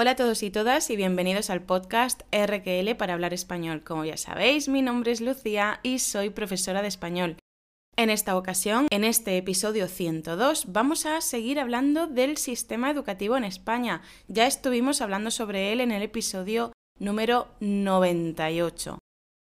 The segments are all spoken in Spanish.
Hola a todos y todas y bienvenidos al podcast RQL para hablar español. Como ya sabéis, mi nombre es Lucía y soy profesora de español. En esta ocasión, en este episodio 102, vamos a seguir hablando del sistema educativo en España. Ya estuvimos hablando sobre él en el episodio número 98.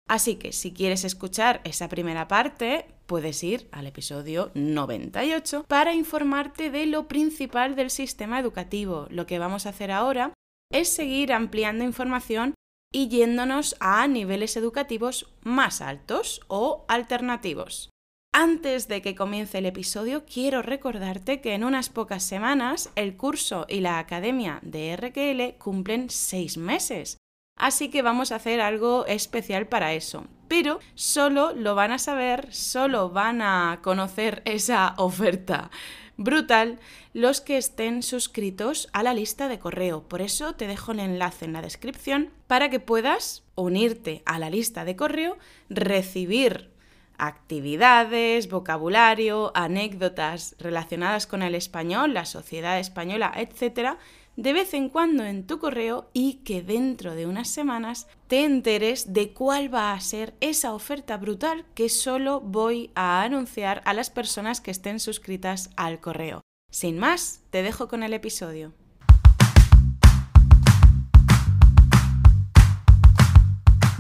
Así que si quieres escuchar esa primera parte, puedes ir al episodio 98 para informarte de lo principal del sistema educativo. Lo que vamos a hacer ahora es seguir ampliando información y yéndonos a niveles educativos más altos o alternativos. Antes de que comience el episodio, quiero recordarte que en unas pocas semanas el curso y la academia de RQL cumplen seis meses. Así que vamos a hacer algo especial para eso. Pero solo lo van a saber, solo van a conocer esa oferta brutal los que estén suscritos a la lista de correo. Por eso te dejo el enlace en la descripción para que puedas unirte a la lista de correo, recibir actividades, vocabulario, anécdotas relacionadas con el español, la sociedad española, etc., de vez en cuando en tu correo y que dentro de unas semanas te enteres de cuál va a ser esa oferta brutal que solo voy a anunciar a las personas que estén suscritas al correo. Sin más, te dejo con el episodio.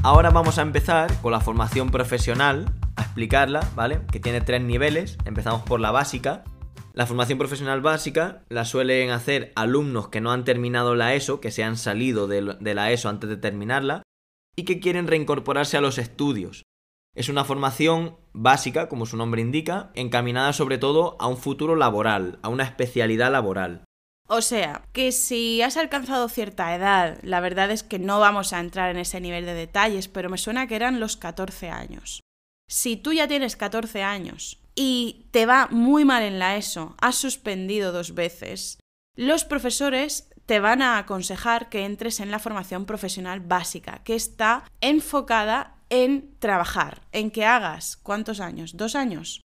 Ahora vamos a empezar con la formación profesional, a explicarla, ¿vale? Que tiene tres niveles. Empezamos por la básica. La formación profesional básica la suelen hacer alumnos que no han terminado la ESO, que se han salido de la ESO antes de terminarla y que quieren reincorporarse a los estudios. Es una formación básica, como su nombre indica, encaminada sobre todo a un futuro laboral, a una especialidad laboral. O sea, que si has alcanzado cierta edad, la verdad es que no vamos a entrar en ese nivel de detalles, pero me suena que eran los 14 años. Si tú ya tienes 14 años y te va muy mal en la ESO, has suspendido dos veces, los profesores te van a aconsejar que entres en la formación profesional básica, que está enfocada en trabajar, en que hagas, ¿cuántos años? ¿Dos años?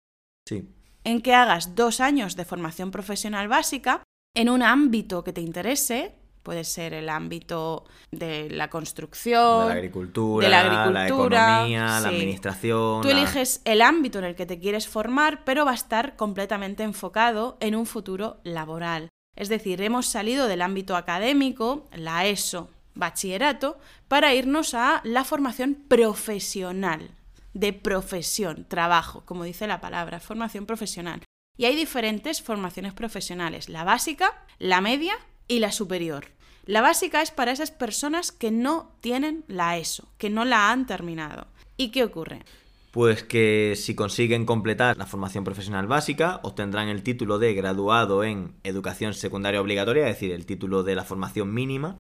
Sí. En que hagas dos años de formación profesional básica en un ámbito que te interese, puede ser el ámbito de la construcción, de la agricultura, la, economía, la administración. Tú eliges el ámbito en el que te quieres formar, pero va a estar completamente enfocado en un futuro laboral. Es decir, hemos salido del ámbito académico, la ESO, bachillerato, para irnos a la formación profesional, de profesión, trabajo, como dice la palabra, formación profesional. Y hay diferentes formaciones profesionales, la básica, la media y la superior. La básica es para esas personas que no tienen la ESO, que no la han terminado. ¿Y qué ocurre? Pues que si consiguen completar la formación profesional básica, obtendrán el título de graduado en educación secundaria obligatoria, es decir, el título de la formación mínima,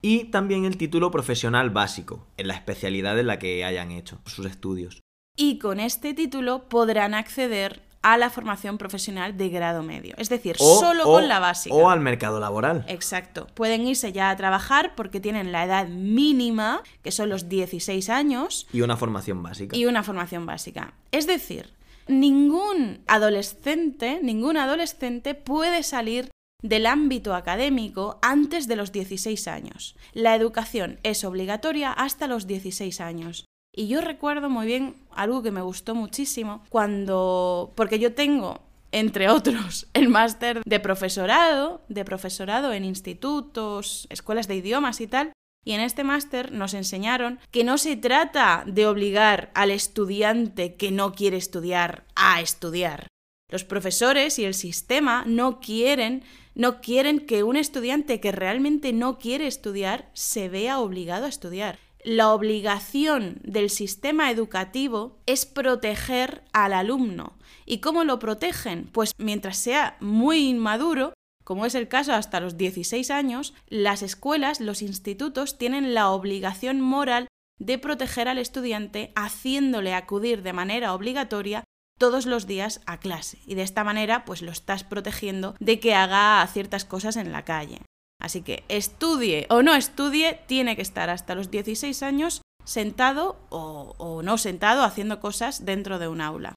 y también el título profesional básico, en la especialidad en la que hayan hecho sus estudios. Y con este título podrán acceder a la formación profesional de grado medio. Es decir, solo con la básica. O al mercado laboral. Exacto. Pueden irse ya a trabajar porque tienen la edad mínima, que son los 16 años. Y una formación básica. Y una formación básica. Es decir, ningún adolescente, ningún adolescente puede salir del ámbito académico antes de los 16 años. La educación es obligatoria hasta los 16 años. Y yo recuerdo muy bien algo que me gustó muchísimo cuando, porque yo tengo, entre otros, el máster de profesorado, de profesorado en institutos, escuelas de idiomas y tal. Y en este máster nos enseñaron que no se trata de obligar al estudiante que no quiere estudiar a estudiar. Los profesores y el sistema no quieren no quieren que un estudiante que realmente no quiere estudiar se vea obligado a estudiar la obligación del sistema educativo es proteger al alumno. ¿Y cómo lo protegen? Pues mientras sea muy inmaduro, como es el caso hasta los 16 años, las escuelas, los institutos tienen la obligación moral de proteger al estudiante haciéndole acudir de manera obligatoria todos los días a clase y de esta manera pues lo estás protegiendo de que haga ciertas cosas en la calle. Así que estudie o no estudie, tiene que estar hasta los 16 años sentado o, no sentado haciendo cosas dentro de un aula.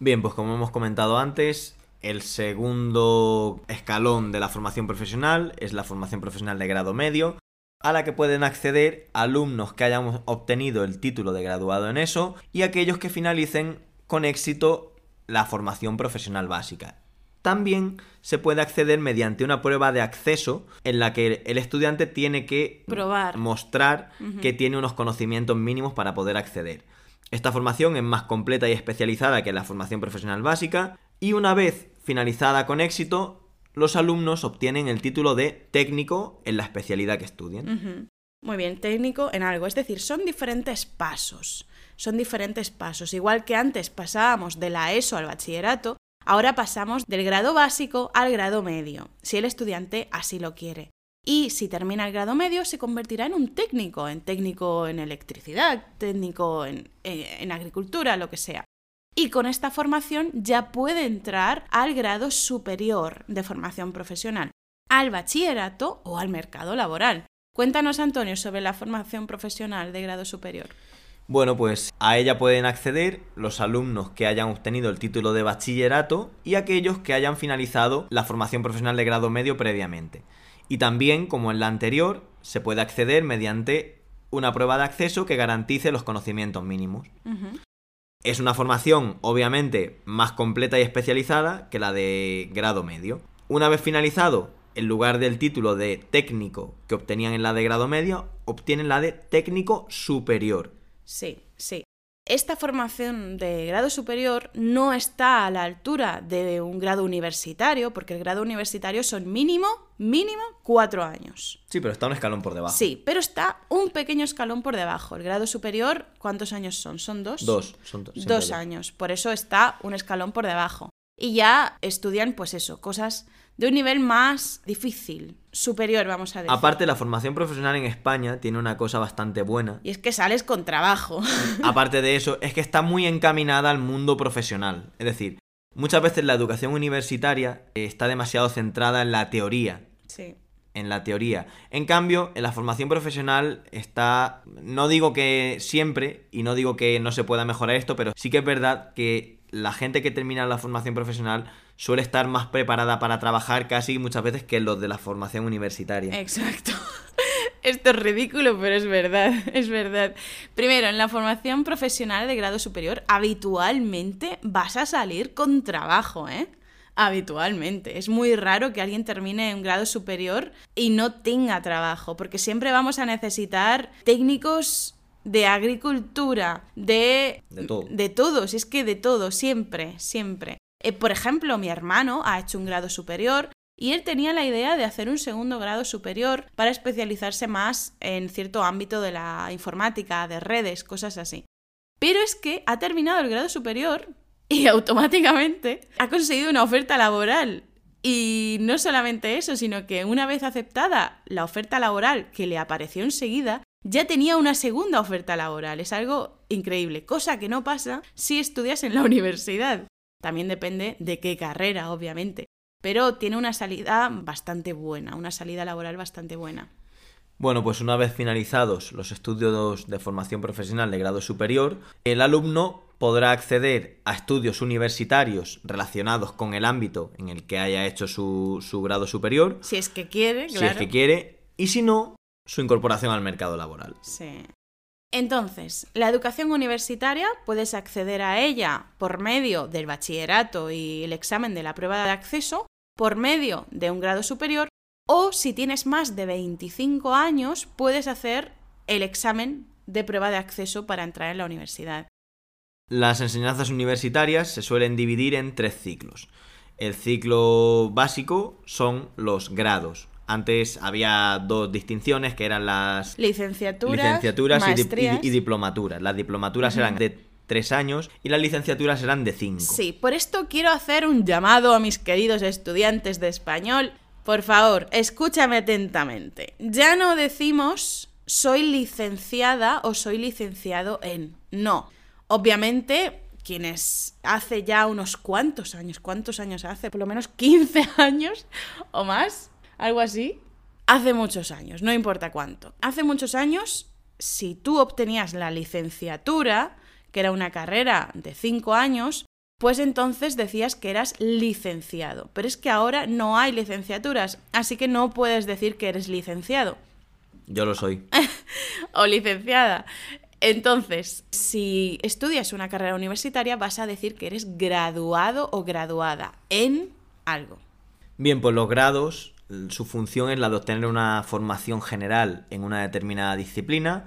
Bien, pues como hemos comentado antes, el segundo escalón de la formación profesional es la formación profesional de grado medio, a la que pueden acceder alumnos que hayan obtenido el título de graduado en eso y aquellos que finalicen con éxito la formación profesional básica. También se puede acceder mediante una prueba de acceso en la que el estudiante tiene que Probar. mostrar que tiene unos conocimientos mínimos para poder acceder. Esta formación es más completa y especializada que la formación profesional básica y una vez finalizada con éxito, los alumnos obtienen el título de técnico en la especialidad que estudien. Ujú. Muy bien, técnico en algo. Es decir, son diferentes pasos. Son diferentes pasos. Igual que antes pasábamos de la ESO al bachillerato, ahora pasamos del grado básico al grado medio, si el estudiante así lo quiere. Y si termina el grado medio, se convertirá en un técnico, en técnico en electricidad, técnico en, en agricultura, lo que sea. Y con esta formación ya puede entrar al grado superior de formación profesional, al bachillerato o al mercado laboral. Cuéntanos, Antonio, sobre la formación profesional de grado superior. Bueno, pues a ella pueden acceder los alumnos que hayan obtenido el título de bachillerato y aquellos que hayan finalizado la formación profesional de grado medio previamente. Y también, como en la anterior, se puede acceder mediante una prueba de acceso que garantice los conocimientos mínimos. Es una formación, obviamente, más completa y especializada que la de grado medio. Una vez finalizado, en lugar del título de técnico que obtenían en la de grado medio, obtienen la de técnico superior. Sí, sí. Esta formación de grado superior no está a la altura de un grado universitario, porque el grado universitario son mínimo, mínimo cuatro años. Sí, pero está un escalón por debajo. Sí, pero está un pequeño escalón por debajo. El grado superior, ¿cuántos años son? ¿Son dos? Dos. Son dos, Dos años. Por eso está un escalón por debajo. Y ya estudian, pues eso, cosas de un nivel más difícil, superior, vamos a decir. Aparte, la formación profesional en España tiene una cosa bastante buena. Y es que sales con trabajo. Aparte de eso, es que está muy encaminada al mundo profesional. Es decir, muchas veces la educación universitaria eh, está demasiado centrada en la teoría. sí. En la teoría. En cambio, en la formación profesional está. No digo que siempre, y no digo que no se pueda mejorar esto, pero sí que es verdad que la gente que termina la formación profesional suele estar más preparada para trabajar casi muchas veces que los de la formación universitaria. Exacto. Esto es ridículo, pero es verdad, es verdad. Primero, en la formación profesional de grado superior, habitualmente vas a salir con trabajo, ¿eh? Habitualmente. Es muy raro que alguien termine un grado superior y no tenga trabajo, porque siempre vamos a necesitar técnicos de agricultura, de... De todo. De todo, si es que de todo, siempre, siempre. Eh, por ejemplo, mi hermano ha hecho un grado superior y él tenía la idea de hacer un segundo grado superior para especializarse más en cierto ámbito de la informática, de redes, cosas así. Pero es que ha terminado el grado superior y automáticamente ha conseguido una oferta laboral. Y no solamente eso, sino que una vez aceptada la oferta laboral que le apareció enseguida, ya tenía una segunda oferta laboral. Es algo increíble, cosa que no pasa si estudias en la universidad. También depende de qué carrera, obviamente. Pero tiene una salida bastante buena, una salida laboral bastante buena. Bueno, pues una vez finalizados los estudios de formación profesional de grado superior, el alumno podrá acceder a estudios universitarios relacionados con el ámbito en el que haya hecho su, su grado superior, Si es que quiere, si claro. es que quiere, y si no, su incorporación al mercado laboral. Sí. Entonces, la educación universitaria puedes acceder a ella por medio del bachillerato y el examen de la prueba de acceso, por medio de un grado superior, o si tienes más de 25 años, puedes hacer el examen de prueba de acceso para entrar en la universidad. Las enseñanzas universitarias se suelen dividir en tres ciclos. El ciclo básico son los grados. Antes había dos distinciones que eran las Licenciaturas, licenciaturas y, di- y di- maestrías. y diplomaturas. Las diplomaturas eran de tres años y las licenciaturas eran de cinco. Sí, por esto quiero hacer un llamado a mis queridos estudiantes de español. Por favor, escúchame atentamente. Ya no decimos soy licenciada o soy licenciado en. No. Obviamente, quienes hace ya unos cuantos años, ¿cuántos años hace? Por lo menos 15 años o más, algo así. Hace muchos años, no importa cuánto. Hace muchos años, si tú obtenías la licenciatura, que era una carrera de 5 años, pues entonces decías que eras licenciado. Pero es que ahora no hay licenciaturas, así que no puedes decir que eres licenciado. Yo lo soy. o licenciada. Entonces, si estudias una carrera universitaria, vas a decir que eres graduado o graduada en algo. Bien, pues los grados, su función es la de obtener una formación general en una determinada disciplina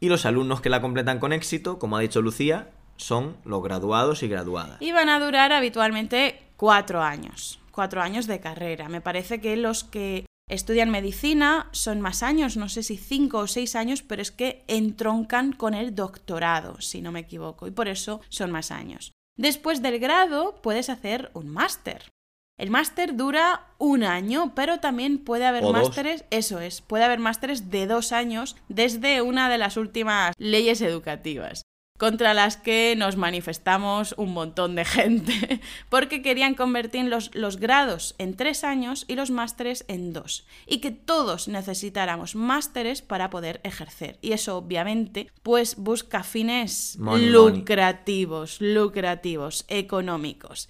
y los alumnos que la completan con éxito, como ha dicho Lucía, son los graduados y graduadas. Y van a durar habitualmente cuatro años, cuatro años de carrera. Me parece que los que estudian medicina son más años, no sé si cinco o seis años, pero es que entroncan con el doctorado, si no me equivoco, y por eso son más años. Después del grado puedes hacer un máster. El máster dura un año, pero también puede haber másteres, eso es, puede haber másteres de dos años desde una de las últimas leyes educativas contra las que nos manifestamos un montón de gente, porque querían convertir los, los, grados en tres años y los másteres en dos, y que todos necesitáramos másteres para poder ejercer. Y eso obviamente pues busca fines lucrativos, lucrativos, económicos.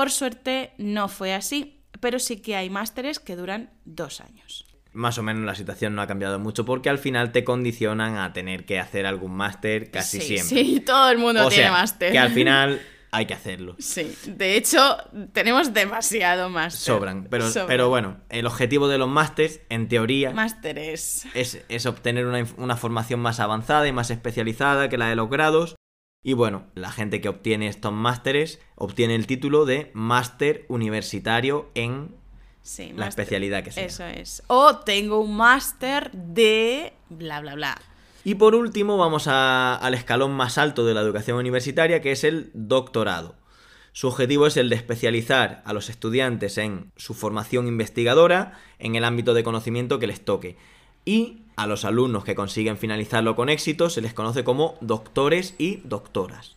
Por suerte no fue así, pero sí que hay másteres que duran dos años. Más o menos la situación no ha cambiado mucho porque al final te condicionan a tener que hacer algún máster casi siempre. Sí, todo el mundo tiene máster. Que al final hay que hacerlo. Sí, de hecho tenemos demasiado máster. Sobran, pero, pero bueno, el objetivo de los másters, en teoría, másteres es, es obtener una, una formación más avanzada y más especializada que la de los grados y bueno, la gente que obtiene estos másteres obtiene el título de máster universitario en la especialidad que sea. Eso es. O tengo un máster de bla, bla, bla. Y por último vamos al escalón más alto de la educación universitaria, que es el doctorado. Su objetivo es el de especializar a los estudiantes en su formación investigadora en el ámbito de conocimiento que les toque. Y a los alumnos que consiguen finalizarlo con éxito se les conoce como doctores y doctoras.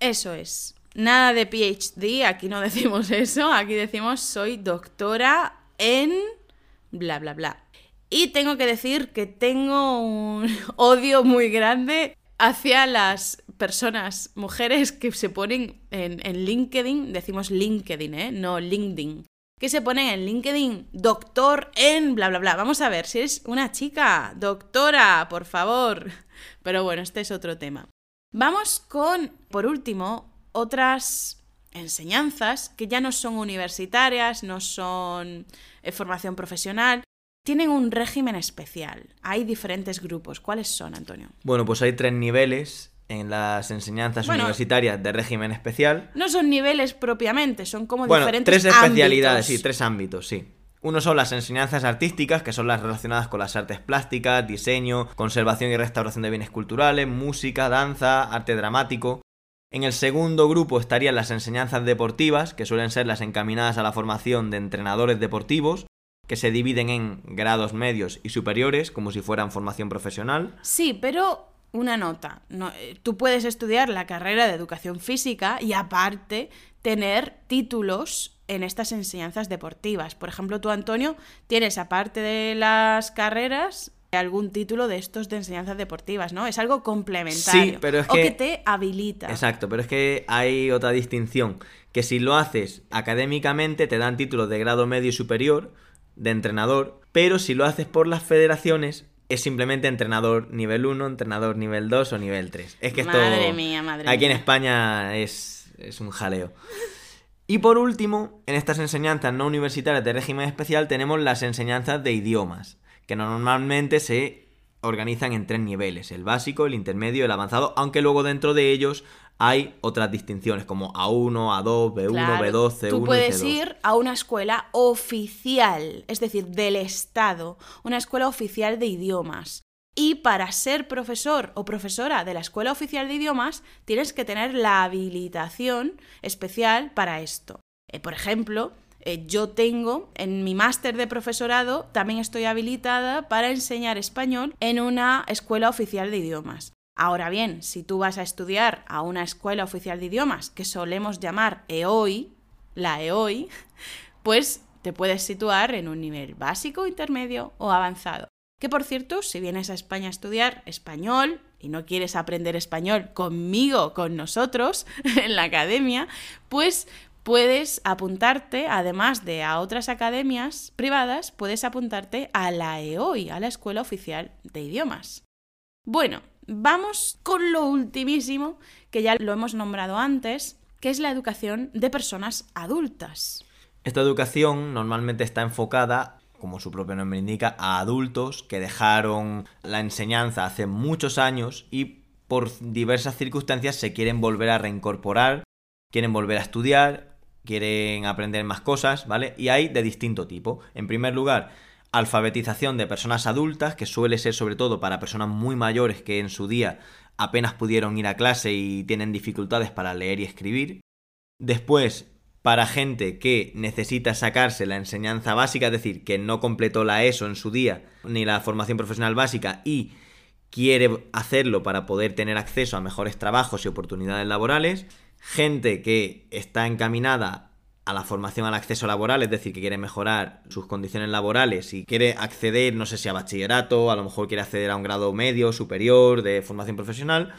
Eso es. Nada de PhD, aquí no decimos eso, aquí decimos soy doctora en bla, bla, bla. Y tengo que decir que tengo un odio muy grande hacia las personas, mujeres que se ponen en, LinkedIn, decimos LinkedIn, ¿eh? no LinkedIn, que se pone en LinkedIn doctor en bla bla bla. Vamos a ver si es una chica, doctora, por favor. Pero bueno, este es otro tema. Vamos con, por último, otras enseñanzas que ya no son universitarias, no son eh, formación profesional, tienen un régimen especial. Hay diferentes grupos. ¿Cuáles son, Antonio? Bueno, pues hay tres niveles en las enseñanzas universitarias de régimen especial. No son niveles propiamente, son como bueno, diferentes tres especialidades, sí, tres ámbitos, sí. Uno son las enseñanzas artísticas, que son las relacionadas con las artes plásticas, diseño, conservación y restauración de bienes culturales, música, danza, arte dramático. En el segundo grupo estarían las enseñanzas deportivas, que suelen ser las encaminadas a la formación de entrenadores deportivos, que se dividen en grados medios y superiores, como si fueran formación profesional. Sí, pero una nota. Eh, tú puedes estudiar la carrera de educación física y aparte tener títulos en estas enseñanzas deportivas. Por ejemplo, tú, Antonio, tienes aparte de las carreras algún título de estos de enseñanzas deportivas, ¿no? Es algo complementario. Sí, pero es que... O que te habilita. Exacto, pero es que hay otra distinción, que si lo haces académicamente te dan títulos de grado medio y superior de entrenador, pero si lo haces por las federaciones es simplemente entrenador nivel 1, entrenador nivel 2 o nivel 3. Es que esto madre mía, madre aquí en España es, es un jaleo. Y por último, en estas enseñanzas no universitarias de régimen especial tenemos las enseñanzas de idiomas, que normalmente se organizan en tres niveles, el básico, el intermedio y el avanzado, aunque luego dentro de ellos hay otras distinciones como A1, A2, B1, B2, C1. Tú puedes ir a una escuela oficial, es decir, del Estado, una escuela oficial de idiomas. Y para ser profesor o profesora de la Escuela Oficial de Idiomas, tienes que tener la habilitación especial para esto. Eh, por ejemplo, eh, yo tengo en mi máster de profesorado, también estoy habilitada para enseñar español en una escuela oficial de idiomas. Ahora bien, si tú vas a estudiar a una escuela oficial de idiomas que solemos llamar EOI, la EOI, pues te puedes situar en un nivel básico, intermedio o avanzado. Que por cierto, si vienes a España a estudiar español, y no quieres aprender español conmigo, con nosotros, en la academia, pues puedes apuntarte, además de a otras academias privadas, puedes apuntarte a la EOI, a la Escuela Oficial de Idiomas. Bueno, vamos con lo ultimísimo, que ya lo hemos nombrado antes, que es la educación de personas adultas. Esta educación normalmente está enfocada como su propio nombre indica, a adultos que dejaron la enseñanza hace muchos años y por diversas circunstancias se quieren volver a reincorporar, quieren volver a estudiar, quieren aprender más cosas, ¿vale? Y hay de distinto tipo. En primer lugar, alfabetización de personas adultas, que suele ser sobre todo para personas muy mayores que en su día apenas pudieron ir a clase y tienen dificultades para leer y escribir. Después, para gente que necesita sacarse la enseñanza básica, es decir, que no completó la ESO en su día, ni la formación profesional básica y quiere hacerlo para poder tener acceso a mejores trabajos y oportunidades laborales, gente que está encaminada a la formación al acceso laboral, es decir, que quiere mejorar sus condiciones laborales y quiere acceder, no sé si a bachillerato, a lo mejor quiere acceder a un grado medio, superior de formación profesional.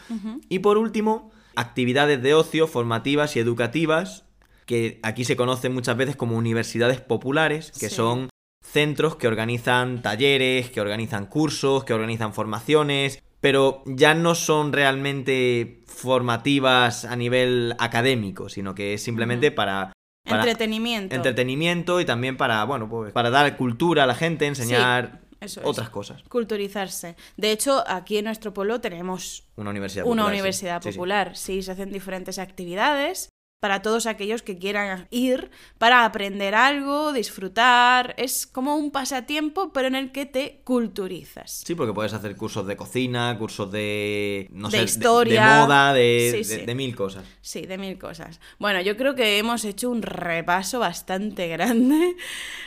Y por último, actividades de ocio formativas y educativas que aquí se conocen muchas veces como universidades populares, que son centros que organizan talleres, que organizan cursos, que organizan formaciones, pero ya no son realmente formativas a nivel académico, sino que es simplemente para, entretenimiento. Entretenimiento y también para, bueno, pues para dar cultura a la gente, enseñar otras cosas. Culturizarse. De hecho, aquí en nuestro pueblo tenemos una universidad una universidad popular. sí, se hacen diferentes actividades para todos aquellos que quieran ir para aprender algo, disfrutar. Es como un pasatiempo, pero en el que te culturizas. Sí, porque puedes hacer cursos de cocina, cursos de. No de historia. De, moda, de, de, mil cosas. Sí, de mil cosas. Bueno, yo creo que hemos hecho un repaso bastante grande,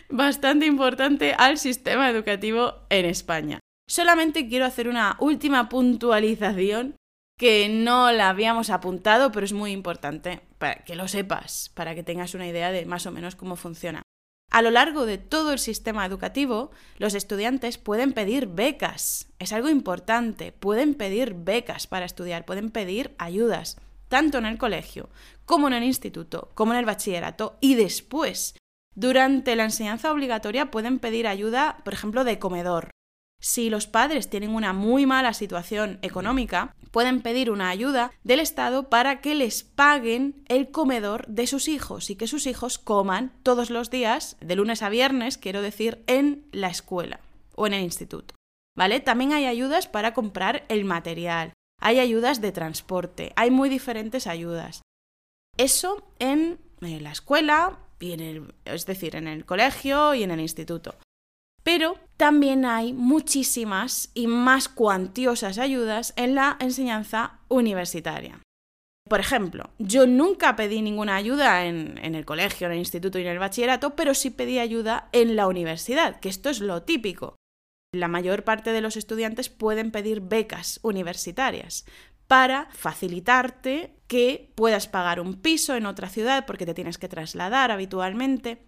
bastante importante al sistema educativo en España. Solamente quiero hacer una última puntualización que no la habíamos apuntado, pero es muy importante para que lo sepas, para que tengas una idea de más o menos cómo funciona. A lo largo de todo el sistema educativo, los estudiantes pueden pedir becas. Es algo importante. Pueden pedir becas para estudiar, pueden pedir ayudas, tanto en el colegio, como en el instituto, como en el bachillerato y después. Durante la enseñanza obligatoria pueden pedir ayuda, por ejemplo, de comedor, si los padres tienen una muy mala situación económica, pueden pedir una ayuda del Estado para que les paguen el comedor de sus hijos y que sus hijos coman todos los días, de lunes a viernes, quiero decir, en la escuela o en el instituto. ¿Vale? También hay ayudas para comprar el material, hay ayudas de transporte, hay muy diferentes ayudas. Eso en la escuela y en el, es decir, en el colegio y en el instituto. Pero también hay muchísimas y más cuantiosas ayudas en la enseñanza universitaria. Por ejemplo, yo nunca pedí ninguna ayuda en, el colegio, en el instituto y en el bachillerato, pero sí pedí ayuda en la universidad, que esto es lo típico. La mayor parte de los estudiantes pueden pedir becas universitarias para facilitarte que puedas pagar un piso en otra ciudad porque te tienes que trasladar habitualmente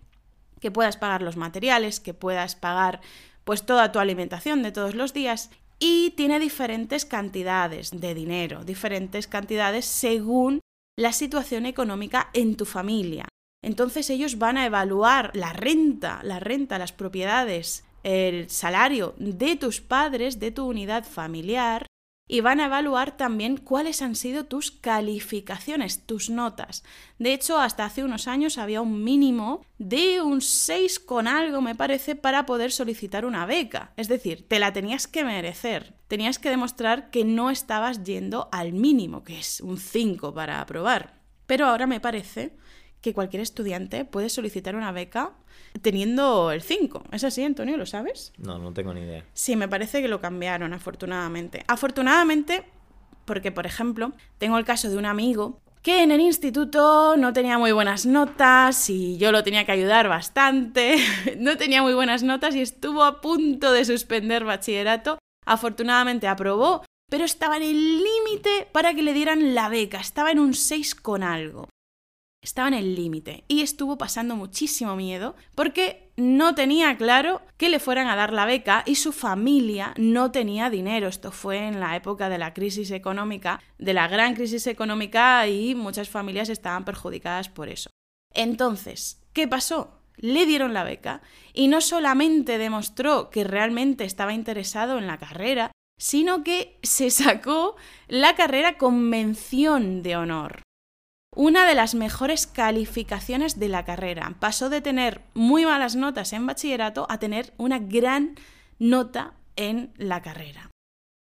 que puedas pagar los materiales, que puedas pagar pues toda tu alimentación de todos los días y tiene diferentes cantidades de dinero, diferentes cantidades según la situación económica en tu familia. Entonces ellos van a evaluar la renta, la renta, las propiedades, el salario de tus padres, de tu unidad familiar y van a evaluar también cuáles han sido tus calificaciones, tus notas. De hecho, hasta hace unos años había un mínimo de un 6 con algo, me parece, para poder solicitar una beca. Es decir, te la tenías que merecer. Tenías que demostrar que no estabas yendo al mínimo, que es un 5 para aprobar. Pero ahora me parece que cualquier estudiante puede solicitar una beca teniendo el 5. ¿Es así, Antonio? ¿Lo sabes? No, no tengo ni idea. Sí, me parece que lo cambiaron, afortunadamente. Afortunadamente, porque, por ejemplo, tengo el caso de un amigo que en el instituto no tenía muy buenas notas y yo lo tenía que ayudar bastante. no tenía muy buenas notas y estuvo a punto de suspender bachillerato. Afortunadamente aprobó, pero estaba en el límite para que le dieran la beca, estaba en un 6 con algo. Estaba en el límite y estuvo pasando muchísimo miedo porque no tenía claro que le fueran a dar la beca y su familia no tenía dinero. Esto fue en la época de la crisis económica, de la gran crisis económica y muchas familias estaban perjudicadas por eso. Entonces, ¿qué pasó? Le dieron la beca y no solamente demostró que realmente estaba interesado en la carrera, sino que se sacó la carrera con mención de honor una de las mejores calificaciones de la carrera. Pasó de tener muy malas notas en bachillerato a tener una gran nota en la carrera.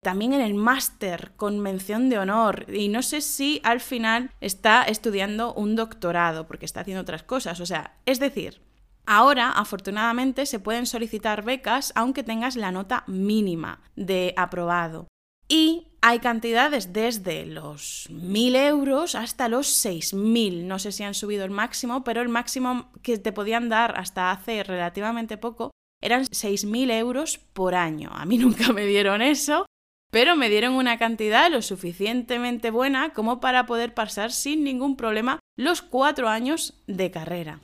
También en el máster con mención de honor y no sé si al final está estudiando un doctorado porque está haciendo otras cosas. O sea, es decir, ahora afortunadamente se pueden solicitar becas aunque tengas la nota mínima de aprobado. Y hay cantidades desde los 1.000 euros hasta los 6.000. No sé si han subido el máximo, pero el máximo que te podían dar hasta hace relativamente poco eran 6.000 euros por año. A mí nunca me dieron eso, pero me dieron una cantidad lo suficientemente buena como para poder pasar sin ningún problema los cuatro años de carrera.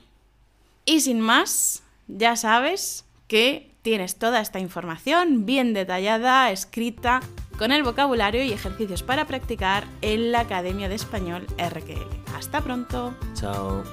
Y sin más, ya sabes que tienes toda esta información bien detallada, escrita con el vocabulario y ejercicios para practicar en la Academia de Español RQL. Hasta pronto. Chao.